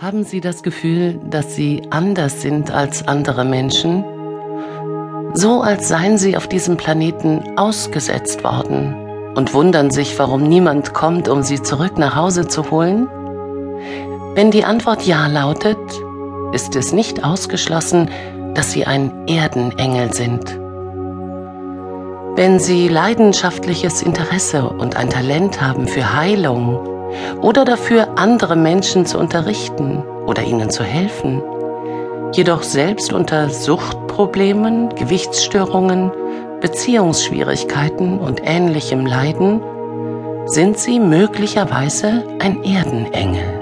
Haben Sie das Gefühl, dass Sie anders sind als andere Menschen? So als seien Sie auf diesem Planeten ausgesetzt worden und wundern sich, warum niemand kommt, um Sie zurück nach Hause zu holen? Wenn die Antwort Ja lautet, ist es nicht ausgeschlossen, dass Sie ein Erdenengel sind. Wenn Sie leidenschaftliches Interesse und ein Talent haben für Heilung, oder dafür, andere Menschen zu unterrichten oder ihnen zu helfen. Jedoch selbst unter Suchtproblemen, Gewichtsstörungen, Beziehungsschwierigkeiten und ähnlichem Leiden, sind sie möglicherweise ein Erdenengel.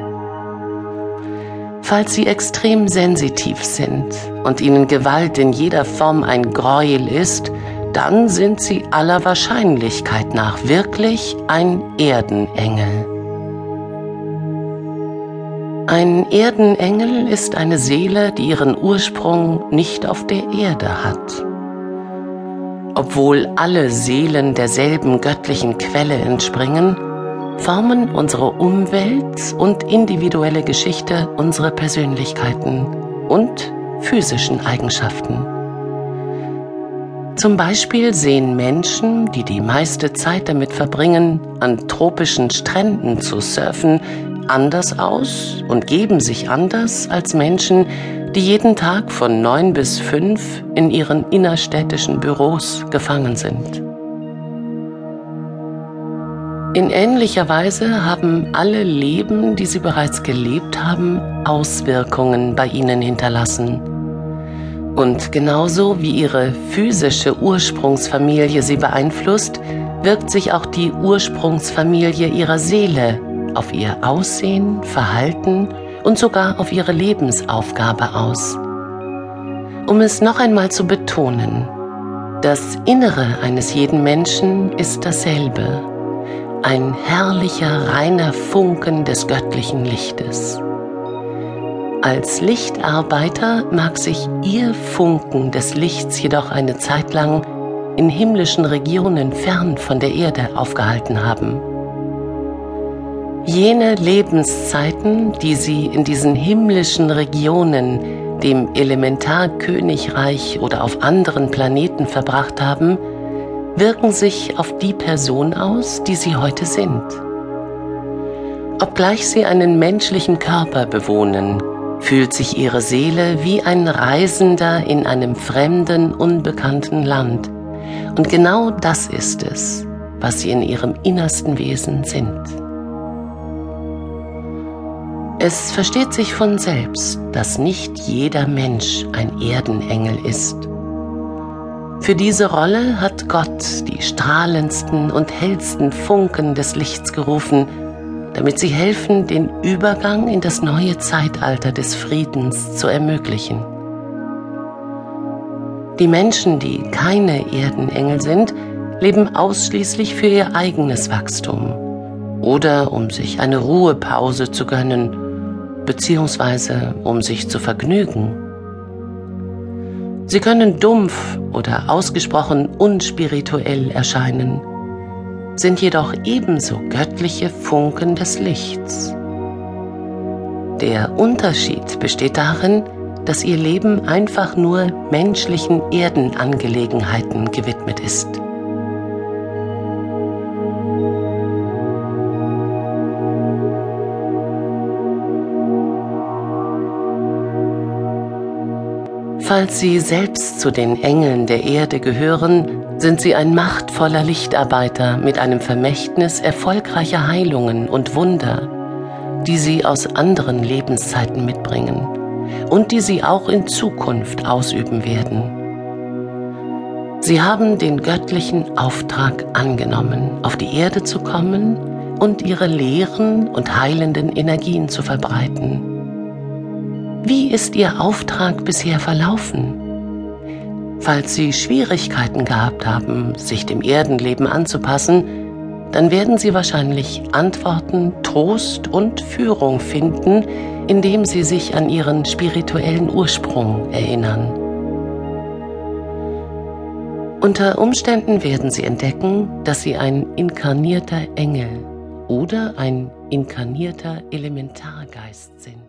Falls sie extrem sensitiv sind und ihnen Gewalt in jeder Form ein Gräuel ist, dann sind sie aller Wahrscheinlichkeit nach wirklich ein Erdenengel. Ein Erdenengel ist eine Seele, die ihren Ursprung nicht auf der Erde hat. Obwohl alle Seelen derselben göttlichen Quelle entspringen, formen unsere Umwelt und individuelle Geschichte unsere Persönlichkeiten und physischen Eigenschaften. Zum Beispiel sehen Menschen, die die meiste Zeit damit verbringen, an tropischen Stränden zu surfen, anders aus und geben sich anders als Menschen, die jeden Tag von neun bis fünf in ihren innerstädtischen Büros gefangen sind. In ähnlicher Weise haben alle Leben, die sie bereits gelebt haben, Auswirkungen bei ihnen hinterlassen. Und genauso wie ihre physische Ursprungsfamilie sie beeinflusst, wirkt sich auch die Ursprungsfamilie ihrer Seele auf ihr Aussehen, Verhalten und sogar auf ihre Lebensaufgabe aus. Um es noch einmal zu betonen, das Innere eines jeden Menschen ist dasselbe, ein herrlicher, reiner Funken des göttlichen Lichtes. Als Lichtarbeiter mag sich Ihr Funken des Lichts jedoch eine Zeit lang in himmlischen Regionen fern von der Erde aufgehalten haben. Jene Lebenszeiten, die sie in diesen himmlischen Regionen, dem Elementarkönigreich oder auf anderen Planeten verbracht haben, wirken sich auf die Person aus, die sie heute sind. Obgleich sie einen menschlichen Körper bewohnen, fühlt sich ihre Seele wie ein Reisender in einem fremden, unbekannten Land. Und genau das ist es, was sie in ihrem innersten Wesen sind. Es versteht sich von selbst, dass nicht jeder Mensch ein Erdenengel ist. Für diese Rolle hat Gott die strahlendsten und hellsten Funken des Lichts gerufen, damit sie helfen, den Übergang in das neue Zeitalter des Friedens zu ermöglichen. Die Menschen, die keine Erdenengel sind, leben ausschließlich für ihr eigenes Wachstum oder um sich eine Ruhepause zu gönnen beziehungsweise um sich zu vergnügen. Sie können dumpf oder ausgesprochen unspirituell erscheinen, sind jedoch ebenso göttliche Funken des Lichts. Der Unterschied besteht darin, dass ihr Leben einfach nur menschlichen Erdenangelegenheiten gewidmet ist. Falls Sie selbst zu den Engeln der Erde gehören, sind Sie ein machtvoller Lichtarbeiter mit einem Vermächtnis erfolgreicher Heilungen und Wunder, die Sie aus anderen Lebenszeiten mitbringen und die Sie auch in Zukunft ausüben werden. Sie haben den göttlichen Auftrag angenommen, auf die Erde zu kommen und ihre leeren und heilenden Energien zu verbreiten. Wie ist Ihr Auftrag bisher verlaufen? Falls Sie Schwierigkeiten gehabt haben, sich dem Erdenleben anzupassen, dann werden Sie wahrscheinlich Antworten, Trost und Führung finden, indem Sie sich an Ihren spirituellen Ursprung erinnern. Unter Umständen werden Sie entdecken, dass Sie ein inkarnierter Engel oder ein inkarnierter Elementargeist sind.